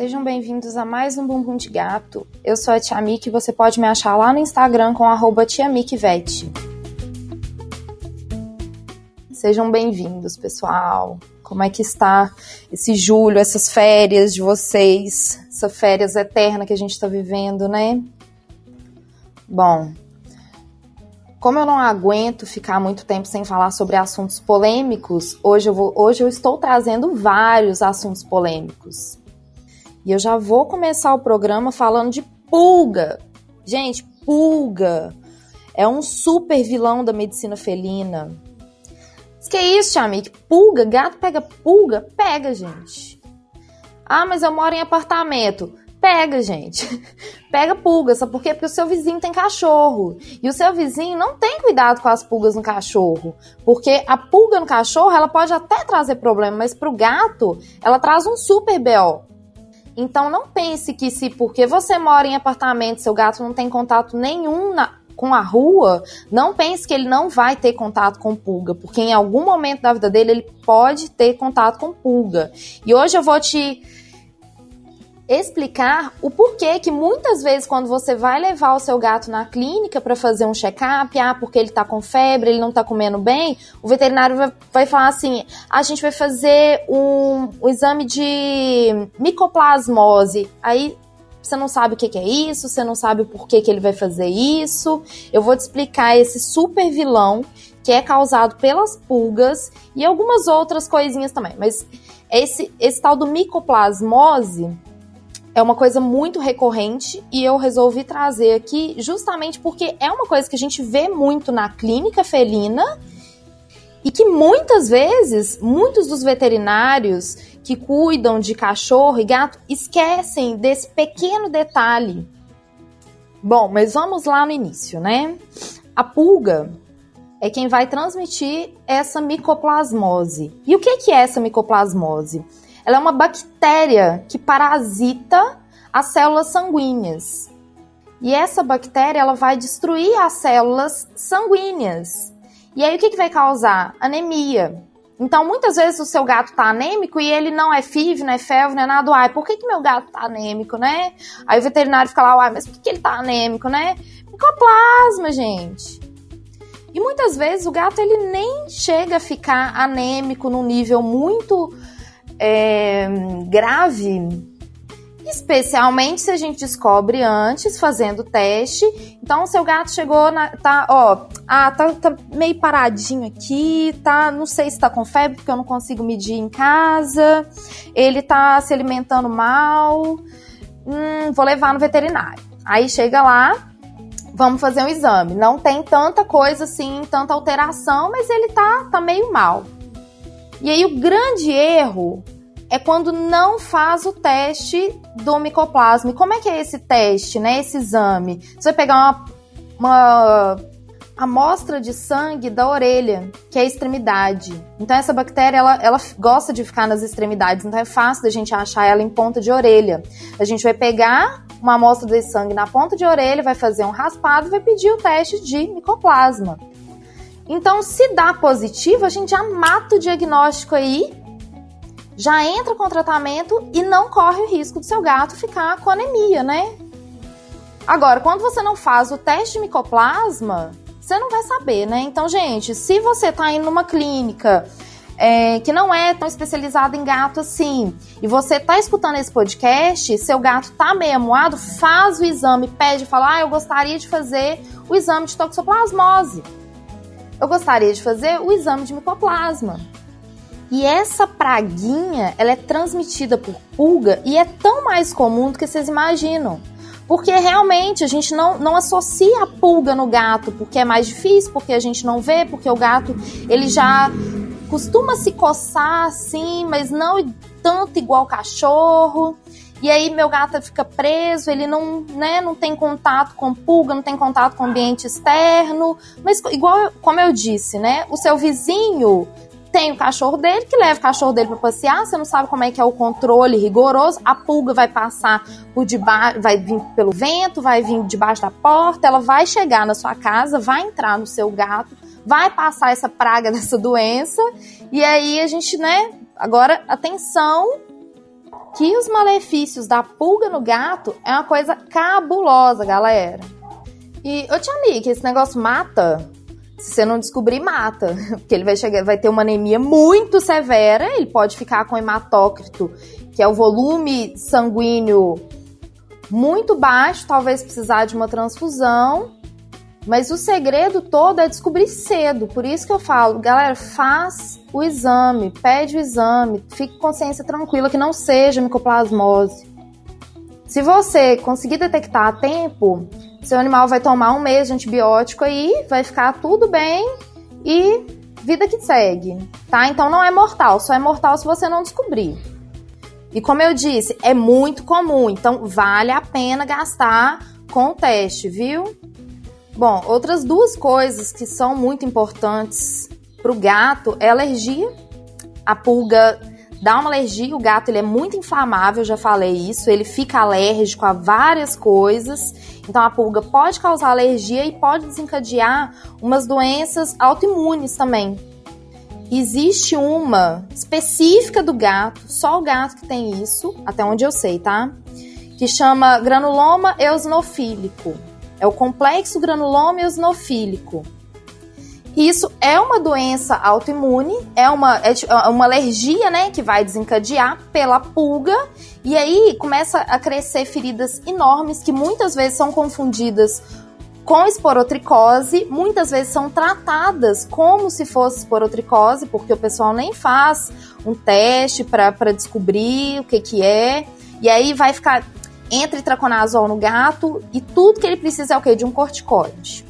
Sejam bem-vindos a mais um Bumbum de Gato. Eu sou a Tia Miki e você pode me achar lá no Instagram com arroba. Sejam bem-vindos, pessoal. Como é que está esse julho, essas férias de vocês? Essa férias eterna que a gente está vivendo, né? Bom, como eu não aguento ficar muito tempo sem falar sobre assuntos polêmicos, hoje eu, vou, hoje eu estou trazendo vários assuntos polêmicos. E eu já vou começar o programa falando de pulga. Gente, pulga é um super vilão da medicina felina. Que é isso, Chamik? Pulga? Gato pega pulga? Pega, gente. Ah, mas eu moro em apartamento. Pega, gente. Pega pulga, sabe por quê? Porque o seu vizinho tem cachorro. E o seu vizinho não tem cuidado com as pulgas no cachorro. Porque a pulga no cachorro, ela pode até trazer problema, mas pro gato, ela traz um super BO. Então não pense que se porque você mora em apartamento, seu gato não tem contato nenhum na, com a rua, não pense que ele não vai ter contato com pulga, porque em algum momento da vida dele ele pode ter contato com pulga. E hoje eu vou te explicar o porquê que muitas vezes quando você vai levar o seu gato na clínica para fazer um check-up, ah, porque ele tá com febre, ele não tá comendo bem, o veterinário vai, vai falar assim: a gente vai fazer um, um exame de micoplasmose. Aí você não sabe o que, é isso, você não sabe o porquê que ele vai fazer isso. Eu vou te explicar esse super vilão que é causado pelas pulgas e algumas outras coisinhas também. Mas esse, esse tal do micoplasmose é uma coisa muito recorrente e eu resolvi trazer aqui justamente porque é uma coisa que a gente vê muito na clínica felina e que muitas vezes muitos dos veterinários que cuidam de cachorro e gato esquecem desse pequeno detalhe. Bom, mas vamos lá no início, né? A pulga é quem vai transmitir essa micoplasmose. E o que é essa micoplasmose? Ela é uma bactéria que parasita as células sanguíneas. E essa bactéria ela vai destruir as células sanguíneas. E aí o que, que vai causar? Anemia. Então, muitas vezes o seu gato tá anêmico e ele não é FIV, não é FeV, não é nada. Ai, por que, que meu gato tá anêmico, né? Aí o veterinário fica lá, uai, mas por que, que ele tá anêmico, né? Micoplasma, gente. E muitas vezes o gato ele nem chega a ficar anêmico num nível muito é, grave, especialmente se a gente descobre antes, fazendo teste. Então, seu gato chegou na. tá, ó, ah, tá, tá meio paradinho aqui, tá. Não sei se tá com febre, porque eu não consigo medir em casa. Ele tá se alimentando mal. Hum, vou levar no veterinário. Aí chega lá, vamos fazer um exame. Não tem tanta coisa assim, tanta alteração, mas ele tá, tá meio mal. E aí o grande erro é quando não faz o teste do micoplasma. E como é que é esse teste, né? Esse exame? Você vai pegar uma, uma amostra de sangue da orelha, que é a extremidade. Então essa bactéria, ela, ela gosta de ficar nas extremidades, então é fácil da gente achar ela em ponta de orelha. A gente vai pegar uma amostra desse sangue na ponta de orelha, vai fazer um raspado e vai pedir o teste de micoplasma. Então, se dá positivo, a gente já mata o diagnóstico aí, já entra com tratamento e não corre o risco do seu gato ficar com anemia, né? Agora, quando você não faz o teste de micoplasma, você não vai saber, né? Então, gente, se você tá indo numa clínica é, que não é tão especializada em gato assim, e você tá escutando esse podcast, seu gato tá meio amuado, faz o exame, pede, fala, ah, eu gostaria de fazer o exame de toxoplasmose eu gostaria de fazer o exame de micoplasma. E essa praguinha, ela é transmitida por pulga e é tão mais comum do que vocês imaginam. Porque realmente a gente não, não associa a pulga no gato, porque é mais difícil, porque a gente não vê, porque o gato ele já costuma se coçar assim, mas não tanto igual cachorro. E aí meu gato fica preso, ele não, né, não tem contato com pulga, não tem contato com ambiente externo. Mas igual como eu disse, né, o seu vizinho tem o cachorro dele que leva o cachorro dele para passear, você não sabe como é que é o controle rigoroso, a pulga vai passar por debaixo, vai vir pelo vento, vai vir debaixo da porta, ela vai chegar na sua casa, vai entrar no seu gato, vai passar essa praga dessa doença, e aí a gente, né, agora atenção que os malefícios da pulga no gato é uma coisa cabulosa, galera. E, ô tia Nick, esse negócio mata? Se você não descobrir, mata. Porque ele vai chegar, vai ter uma anemia muito severa, ele pode ficar com hematócrito, que é o volume sanguíneo muito baixo, talvez precisar de uma transfusão. Mas o segredo todo é descobrir cedo. Por isso que eu falo, galera, faz o exame, pede o exame, fique com consciência tranquila que não seja micoplasmose. Se você conseguir detectar a tempo, seu animal vai tomar um mês de antibiótico aí, vai ficar tudo bem e vida que segue, tá? Então não é mortal, só é mortal se você não descobrir. E como eu disse, é muito comum, então vale a pena gastar com o teste, viu? Bom, outras duas coisas que são muito importantes para o gato é alergia. A pulga dá uma alergia, o gato ele é muito inflamável, já falei isso, ele fica alérgico a várias coisas. Então a pulga pode causar alergia e pode desencadear umas doenças autoimunes também. Existe uma específica do gato, só o gato que tem isso, até onde eu sei, tá? Que chama granuloma eosinofílico. É o complexo granuloma eosinofílico. Isso é uma doença autoimune, é uma, é, é uma alergia, né, que vai desencadear pela pulga, e aí começa a crescer feridas enormes que muitas vezes são confundidas com esporotricose, muitas vezes são tratadas como se fosse esporotricose, porque o pessoal nem faz um teste para descobrir o que que é, e aí vai ficar entre traconazol no gato e tudo que ele precisa é o quê? De um corticoide.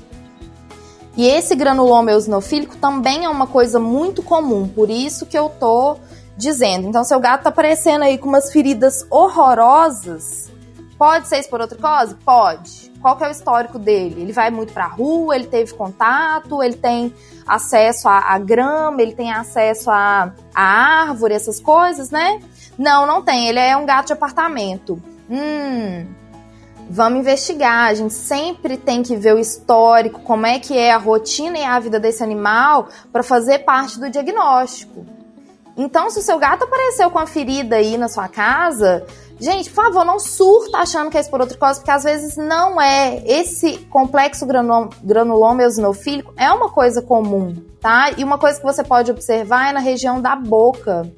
E esse granuloma eosinofílico também é uma coisa muito comum, por isso que eu tô dizendo. Então, seu gato tá aparecendo aí com umas feridas horrorosas, pode ser esporotricose? Pode. Qual que é o histórico dele? Ele vai muito pra rua, ele teve contato, ele tem acesso à, grama, ele tem acesso à, à árvore, essas coisas, né? Não, não tem. Ele é um gato de apartamento. Hum, vamos investigar. A gente sempre tem que ver o histórico, como é que é a rotina e a vida desse animal para fazer parte do diagnóstico. Então, se o seu gato apareceu com a ferida aí na sua casa, gente, por favor, não surta achando que é esporotricose, porque às vezes não é. Esse complexo granuloma eosinofílico é uma coisa comum, tá? E uma coisa que você pode observar é na região da boca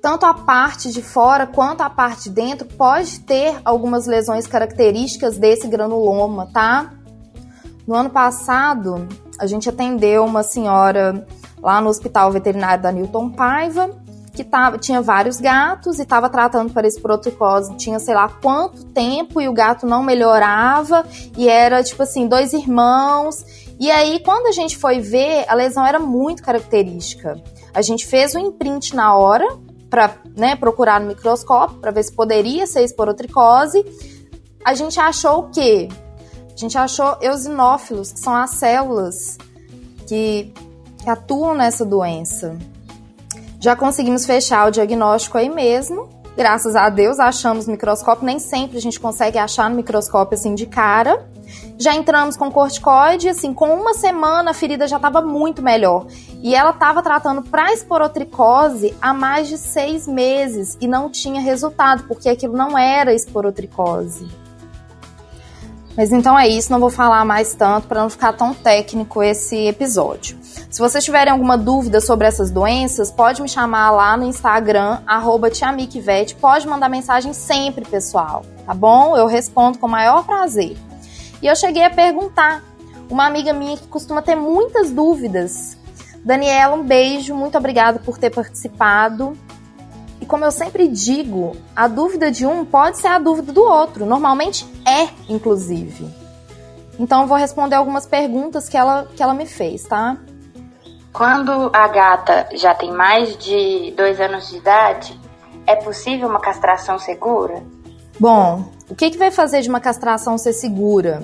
tanto a parte de fora quanto a parte de dentro pode ter algumas lesões características desse granuloma, tá? No ano passado, a gente atendeu uma senhora lá no Hospital Veterinário da Newton Paiva, que tava, tinha vários gatos e estava tratando para esse protricose, tinha sei lá quanto tempo e o gato não melhorava e era tipo assim, dois irmãos. E aí, quando a gente foi ver, a lesão era muito característica. A gente fez o imprint na hora, para né, procurar no microscópio para ver se poderia ser esporotricose. A gente achou o quê? A gente achou eosinófilos, que são as células que, que atuam nessa doença. Já conseguimos fechar o diagnóstico aí mesmo. Graças a Deus achamos microscópio. Nem sempre a gente consegue achar no microscópio assim de cara. Já entramos com corticoide, assim, com uma semana a ferida já estava muito melhor. E ela estava tratando para esporotricose há mais de seis meses e não tinha resultado, porque aquilo não era esporotricose. Mas então é isso, não vou falar mais tanto para não ficar tão técnico esse episódio. Se vocês tiverem alguma dúvida sobre essas doenças, pode me chamar lá no Instagram, arroba Pode mandar mensagem sempre, pessoal, tá bom? Eu respondo com o maior prazer. E eu cheguei a perguntar. Uma amiga minha que costuma ter muitas dúvidas. Daniela, um beijo, muito obrigada por ter participado. E como eu sempre digo, a dúvida de um pode ser a dúvida do outro. Normalmente é, inclusive. Então eu vou responder algumas perguntas que ela, que ela me fez, tá? Quando a gata já tem mais de dois anos de idade, é possível uma castração segura? Bom, o que, que vai fazer de uma castração ser segura?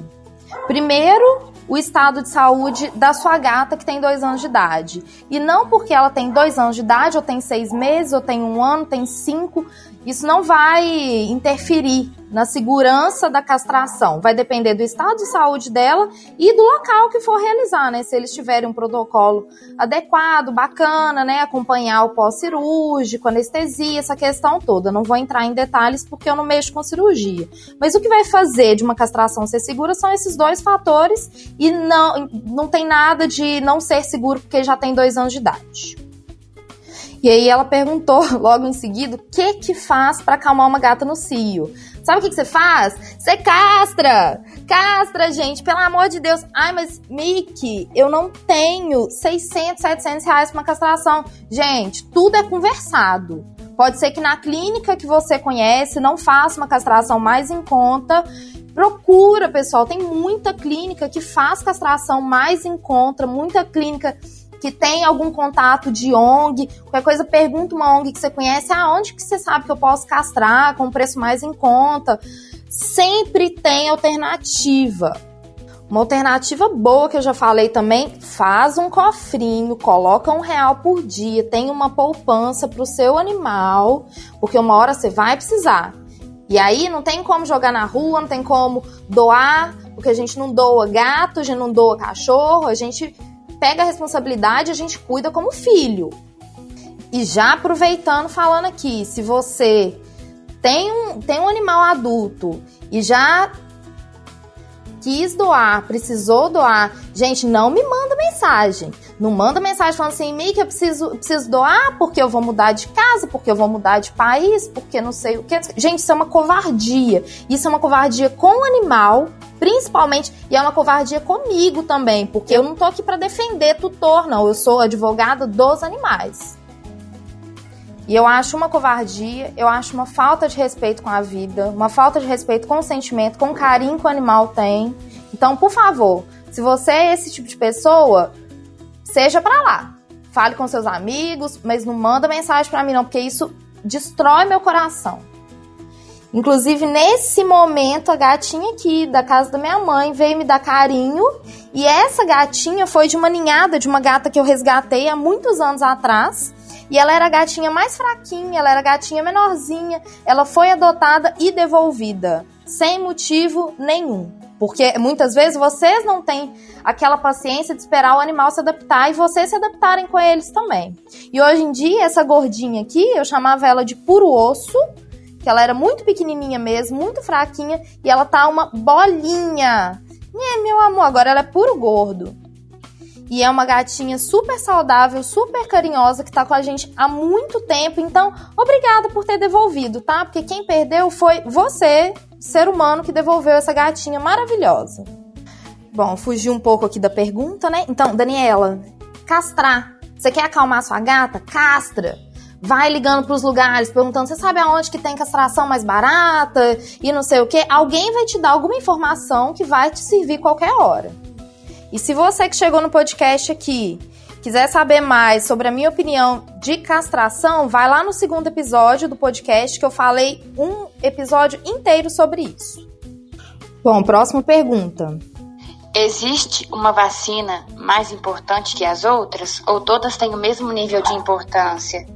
Primeiro, o estado de saúde da sua gata que tem dois anos de idade. E não porque ela tem dois anos de idade, ou tem seis meses, ou tem um ano, tem cinco. Isso não vai interferir na segurança da castração. Vai depender do estado de saúde dela e do local que for realizar, né? Se eles tiverem um protocolo adequado, bacana, né? Acompanhar o pós-cirúrgico, anestesia, essa questão toda. Não vou entrar em detalhes porque eu não mexo com cirurgia. Mas o que vai fazer de uma castração ser segura são esses dois fatores e não, não tem nada de não ser seguro porque já tem dois anos de idade. E aí ela perguntou logo em seguida o que que faz para acalmar uma gata no cio. Sabe o que, que você faz? Você castra! Castra, gente, pelo amor de Deus. Ai, mas Mickey, eu não tenho 600, 700 reais pra uma castração. Gente, tudo é conversado. Pode ser que na clínica que você conhece não faça uma castração mais em conta. Procura, pessoal. Tem muita clínica que faz castração mais em conta, muita clínica que tem algum contato de ONG, qualquer coisa, pergunta uma ONG que você conhece, aonde que você sabe que eu posso castrar com preço mais em conta. Sempre tem alternativa. Uma alternativa boa que eu já falei também, faz um cofrinho, coloca um real por dia, tem uma poupança para o seu animal, porque uma hora você vai precisar. E aí não tem como jogar na rua, não tem como doar, porque a gente não doa gato, a gente não doa cachorro, a gente pega a responsabilidade, a gente cuida como filho. E já aproveitando, falando aqui, se você tem um, tem um animal adulto e já quis doar, precisou doar, gente, não me manda mensagem. Não manda mensagem falando assim, Mickey, eu preciso, preciso doar porque eu vou mudar de casa, porque eu vou mudar de país, porque não sei o que. Gente, isso é uma covardia. Isso é uma covardia com o animal, principalmente, e é uma covardia comigo também, porque eu não tô aqui para defender tutor, não. Eu sou advogada dos animais. E eu acho uma covardia, eu acho uma falta de respeito com a vida, uma falta de respeito com o sentimento, com o carinho que o animal tem. Então, por favor, se você é esse tipo de pessoa, seja para lá. Fale com seus amigos, mas não manda mensagem para mim não, porque isso destrói meu coração. Inclusive, nesse momento, a gatinha aqui da casa da minha mãe veio me dar carinho. E essa gatinha foi de uma ninhada de uma gata que eu resgatei há muitos anos atrás. E ela era a gatinha mais fraquinha, ela era a gatinha menorzinha. Ela foi adotada e devolvida, sem motivo nenhum. Porque muitas vezes vocês não têm aquela paciência de esperar o animal se adaptar e vocês se adaptarem com eles também. E hoje em dia, essa gordinha aqui, eu chamava ela de puro osso que ela era muito pequenininha mesmo, muito fraquinha, e ela tá uma bolinha. É, meu amor, agora ela é puro gordo. E é uma gatinha super saudável, super carinhosa, que tá com a gente há muito tempo. Então, obrigada por ter devolvido, tá? Porque quem perdeu foi você, ser humano, que devolveu essa gatinha maravilhosa. Bom, fugi um pouco aqui da pergunta, né? Então, Daniela, castrar. Você quer acalmar sua gata? Castra vai ligando para os lugares, perguntando: você sabe aonde que tem castração mais barata e não sei o que. Alguém vai te dar alguma informação que vai te servir qualquer hora. E se você que chegou no podcast aqui quiser saber mais sobre a minha opinião de castração, vai lá no segundo episódio do podcast que eu falei um episódio inteiro sobre isso. Bom, próxima pergunta. Existe uma vacina mais importante que as outras ou todas têm o mesmo nível de importância?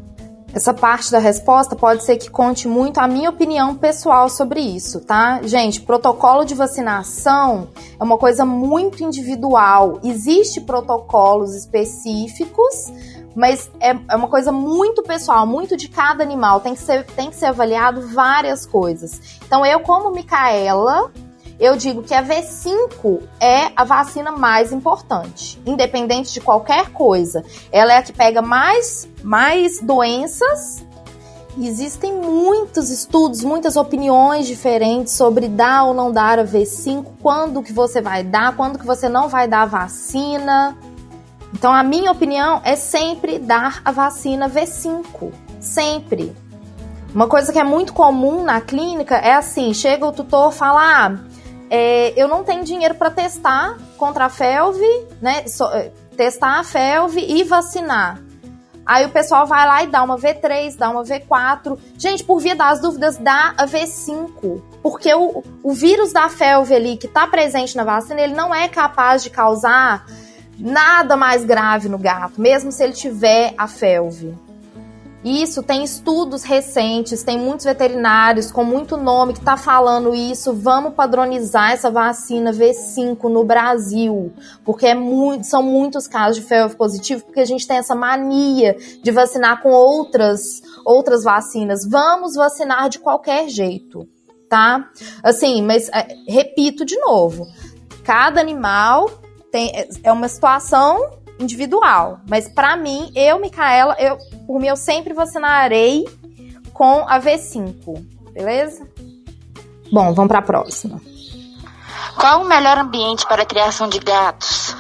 Essa parte da resposta pode ser que conte muito a minha opinião pessoal sobre isso, tá? Gente, protocolo de vacinação é uma coisa muito individual. Existe protocolos específicos, mas é, é uma coisa muito pessoal, muito de cada animal. Tem que ser, tem que ser avaliado várias coisas. Então, eu, como Micaela, eu digo que a V5 é a vacina mais importante, independente de qualquer coisa. Ela é a que pega mais, mais doenças. Existem muitos estudos, muitas opiniões diferentes sobre dar ou não dar a V5, quando que você vai dar, quando que você não vai dar a vacina. Então a minha opinião é sempre dar a vacina V5, sempre. Uma coisa que é muito comum na clínica é assim: chega o tutor fala, ah, é, eu não tenho dinheiro para testar contra a FeLV, né? So, é, testar a FeLV e vacinar. Aí o pessoal vai lá e dá uma V3, dá uma V4. Gente, por via das dúvidas, dá a V5. Porque o, o vírus da FeLV ali, que está presente na vacina, ele não é capaz de causar nada mais grave no gato, mesmo se ele tiver a FeLV. Isso tem estudos recentes, tem muitos veterinários com muito nome que tá falando isso. Vamos padronizar essa vacina V5 no Brasil, porque é muito, são muitos casos de febre positivo, porque a gente tem essa mania de vacinar com outras outras vacinas. Vamos vacinar de qualquer jeito, tá? Assim, mas é, repito de novo, cada animal tem é, é uma situação individual. Mas para mim, eu, Micaela, eu, por mim, eu sempre vacinarei com a V5, beleza? Bom, vamos para a próxima. Qual o melhor ambiente para a criação de gatos?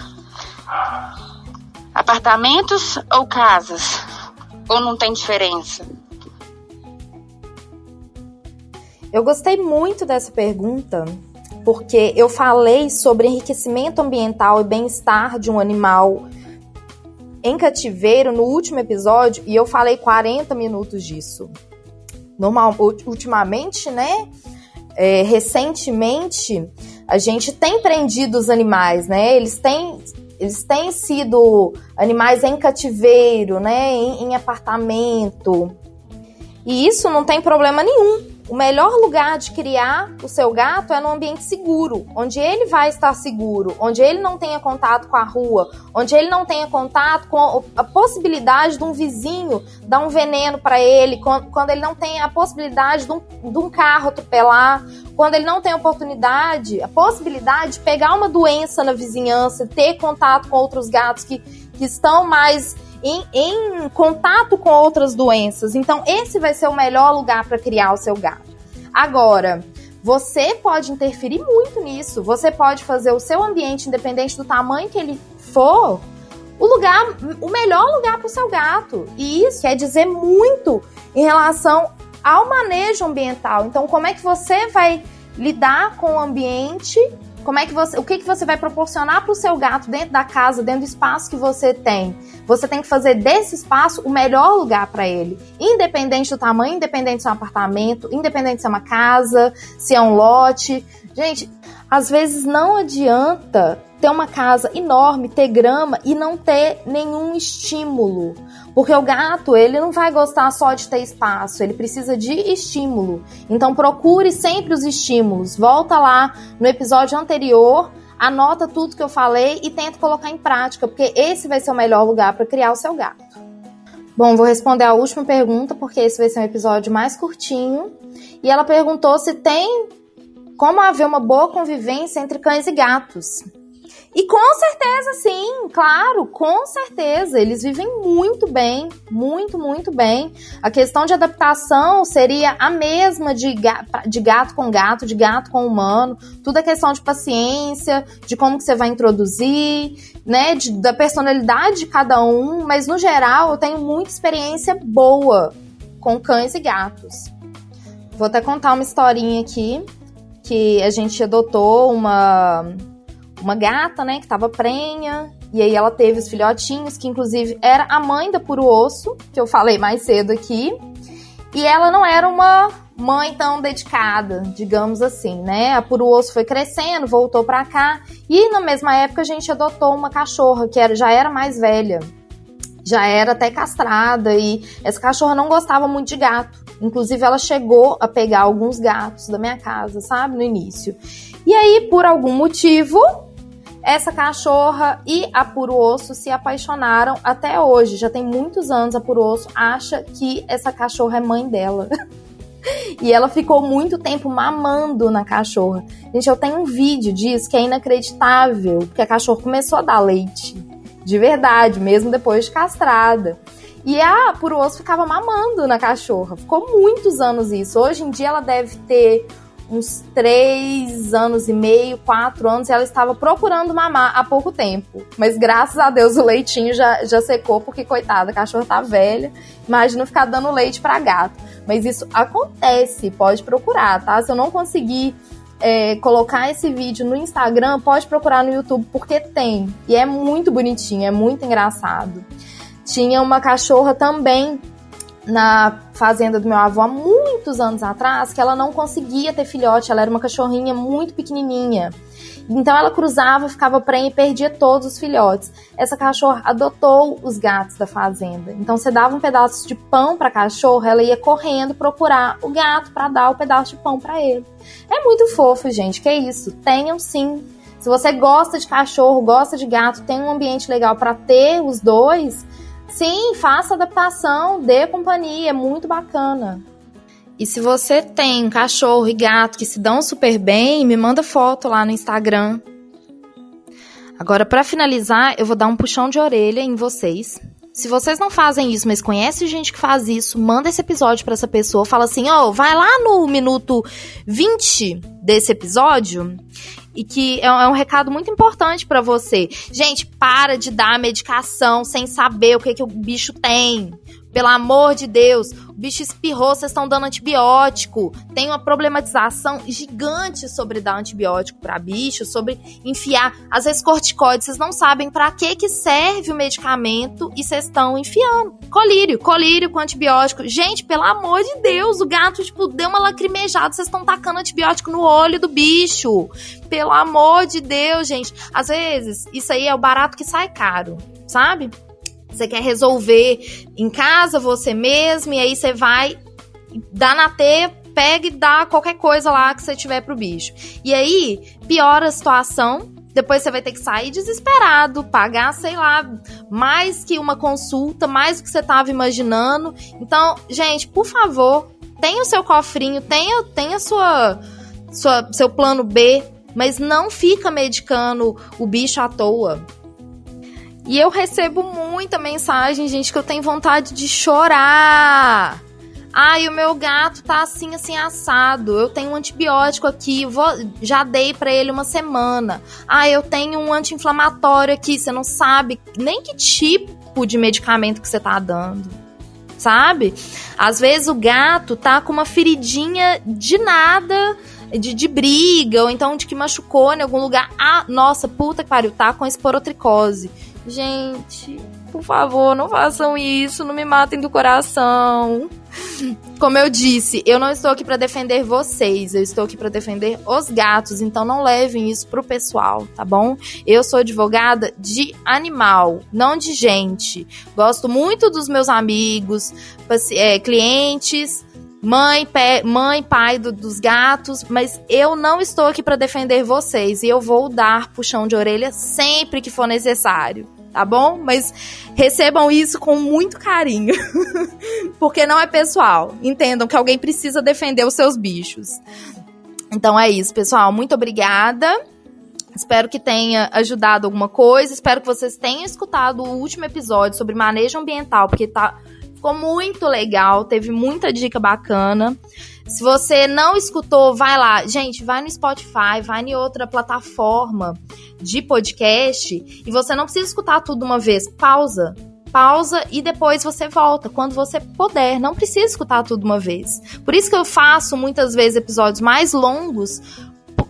Apartamentos ou casas? Ou não tem diferença? Eu gostei muito dessa pergunta porque eu falei sobre enriquecimento ambiental e bem-estar de um animal em cativeiro no último episódio e eu falei 40 minutos disso. Normal, ultimamente, né? É, recentemente, a gente tem prendido os animais, né? Eles têm, eles têm sido animais em cativeiro, né? Em, em apartamento. E isso não tem problema nenhum. O melhor lugar de criar o seu gato é num ambiente seguro, onde ele vai estar seguro, onde ele não tenha contato com a rua, onde ele não tenha contato com a possibilidade de um vizinho dar um veneno para ele, quando ele não tem a possibilidade de um, de um carro atropelar, quando ele não tem a oportunidade, a possibilidade de pegar uma doença na vizinhança, ter contato com outros gatos que, que estão mais em, em contato com outras doenças. Então, esse vai ser o melhor lugar para criar o seu gato. Agora, você pode interferir muito nisso. Você pode fazer o seu ambiente, independente do tamanho que ele for, o lugar, o melhor lugar para o seu gato. E isso quer dizer muito em relação ao manejo ambiental. Então, como é que você vai lidar com o ambiente como é que você, o que, que você vai proporcionar para o seu gato dentro da casa, dentro do espaço que você tem? Você tem que fazer desse espaço o melhor lugar para ele, independente do tamanho, independente se é um apartamento, independente se é uma casa, se é um lote. Gente, às vezes não adianta ter uma casa enorme, ter grama e não ter nenhum estímulo. Porque o gato, ele não vai gostar só de ter espaço, ele precisa de estímulo. Então procure sempre os estímulos. Volta lá no episódio anterior, anota tudo que eu falei e tenta colocar em prática, porque esse vai ser o melhor lugar para criar o seu gato. Bom, vou responder a última pergunta, porque esse vai ser um episódio mais curtinho. E ela perguntou se tem como haver uma boa convivência entre cães e gatos. E com certeza, sim, claro, com certeza. Eles vivem muito bem, muito, muito bem. A questão de adaptação seria a mesma de, de gato com gato, de gato com humano. Tudo é questão de paciência, de como que você vai introduzir, né? De, da personalidade de cada um. Mas no geral, eu tenho muita experiência boa com cães e gatos. Vou até contar uma historinha aqui que a gente adotou uma uma gata, né, que tava prenha, e aí ela teve os filhotinhos, que inclusive era a mãe da Puro Osso, que eu falei mais cedo aqui. E ela não era uma mãe tão dedicada, digamos assim, né? A Puro Osso foi crescendo, voltou para cá, e na mesma época a gente adotou uma cachorra que era, já era mais velha. Já era até castrada e essa cachorra não gostava muito de gato. Inclusive, ela chegou a pegar alguns gatos da minha casa, sabe? No início. E aí, por algum motivo, essa cachorra e a Puro Osso se apaixonaram até hoje. Já tem muitos anos a Puro Osso acha que essa cachorra é mãe dela. e ela ficou muito tempo mamando na cachorra. Gente, eu tenho um vídeo disso que é inacreditável, porque a cachorra começou a dar leite. De verdade, mesmo depois de castrada. E a Puro Osso ficava mamando na cachorra. Ficou muitos anos isso. Hoje em dia ela deve ter uns três anos e meio, quatro anos, e ela estava procurando mamar há pouco tempo. Mas graças a Deus o leitinho já, já secou, porque, coitada, a cachorra tá velha. Imagina ficar dando leite para gato. Mas isso acontece, pode procurar, tá? Se eu não conseguir é, colocar esse vídeo no Instagram, pode procurar no YouTube, porque tem. E é muito bonitinho, é muito engraçado. Tinha uma cachorra também na fazenda do meu avô há muitos anos atrás que ela não conseguia ter filhote, ela era uma cachorrinha muito pequenininha. Então ela cruzava, ficava prenha e perdia todos os filhotes. Essa cachorra adotou os gatos da fazenda. Então você dava um pedaço de pão para a cachorra, ela ia correndo procurar o gato para dar o pedaço de pão para ele. É muito fofo, gente. Que isso? Tenham sim. Se você gosta de cachorro, gosta de gato, tem um ambiente legal para ter os dois, sim, faça adaptação, dê companhia, é muito bacana. E se você tem cachorro e gato que se dão super bem, me manda foto lá no Instagram. Agora, para finalizar, eu vou dar um puxão de orelha em vocês. Se vocês não fazem isso, mas conhecem gente que faz isso, manda esse episódio para essa pessoa. Fala assim: ó, oh, vai lá no minuto 20 desse episódio e que é, é um recado muito importante para você. Gente, para de dar medicação sem saber o que, que o bicho tem. Pelo amor de Deus, o bicho espirrou, vocês estão dando antibiótico. Tem uma problematização gigante sobre dar antibiótico para bicho, sobre enfiar, às vezes corticoide, vocês não sabem para que que serve o medicamento e vocês estão enfiando. Colírio, colírio com antibiótico. Gente, pelo amor de Deus, o gato tipo deu uma lacrimejada, vocês estão tacando antibiótico no olho do bicho. Pelo amor de Deus, gente. Às vezes, isso aí é o barato que sai caro, sabe? Você quer resolver em casa, você mesmo, e aí você vai dar na teia, pega e dá qualquer coisa lá que você tiver pro bicho. E aí, piora a situação, depois você vai ter que sair desesperado, pagar, sei lá, mais que uma consulta, mais do que você estava imaginando. Então, gente, por favor, tenha o seu cofrinho, tenha, tenha sua, sua, seu plano B, mas não fica medicando o bicho à toa. E eu recebo muita mensagem, gente, que eu tenho vontade de chorar. Ai, o meu gato tá assim, assim, assado. Eu tenho um antibiótico aqui, vou, já dei para ele uma semana. Ai, eu tenho um anti-inflamatório aqui, você não sabe nem que tipo de medicamento que você tá dando. Sabe? Às vezes o gato tá com uma feridinha de nada, de, de briga, ou então de que machucou em algum lugar. Ah, nossa, puta que pariu, tá com esporotricose Gente, por favor, não façam isso, não me matem do coração. Como eu disse, eu não estou aqui para defender vocês, eu estou aqui para defender os gatos, então não levem isso pro pessoal, tá bom? Eu sou advogada de animal, não de gente. Gosto muito dos meus amigos, é, clientes, mãe, pé, mãe pai do, dos gatos, mas eu não estou aqui para defender vocês e eu vou dar puxão de orelha sempre que for necessário tá bom? Mas recebam isso com muito carinho, porque não é pessoal. Entendam que alguém precisa defender os seus bichos. Então é isso, pessoal. Muito obrigada. Espero que tenha ajudado alguma coisa. Espero que vocês tenham escutado o último episódio sobre manejo ambiental, porque tá ficou muito legal, teve muita dica bacana. Se você não escutou, vai lá. Gente, vai no Spotify, vai em outra plataforma de podcast e você não precisa escutar tudo uma vez. Pausa. Pausa e depois você volta quando você puder. Não precisa escutar tudo uma vez. Por isso que eu faço muitas vezes episódios mais longos,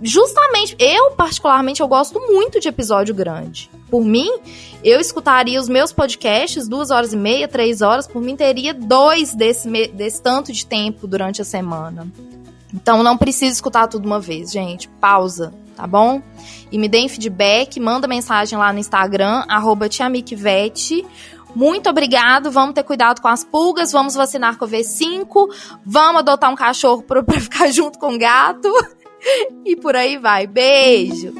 justamente, eu particularmente, eu gosto muito de episódio grande. Por mim, eu escutaria os meus podcasts duas horas e meia, três horas, por mim teria dois desse, desse tanto de tempo durante a semana. Então não precisa escutar tudo uma vez, gente. Pausa, tá bom? E me deem feedback, manda mensagem lá no Instagram, arroba Muito obrigado, vamos ter cuidado com as pulgas, vamos vacinar com o V5, vamos adotar um cachorro para ficar junto com o gato. E por aí vai. Beijo!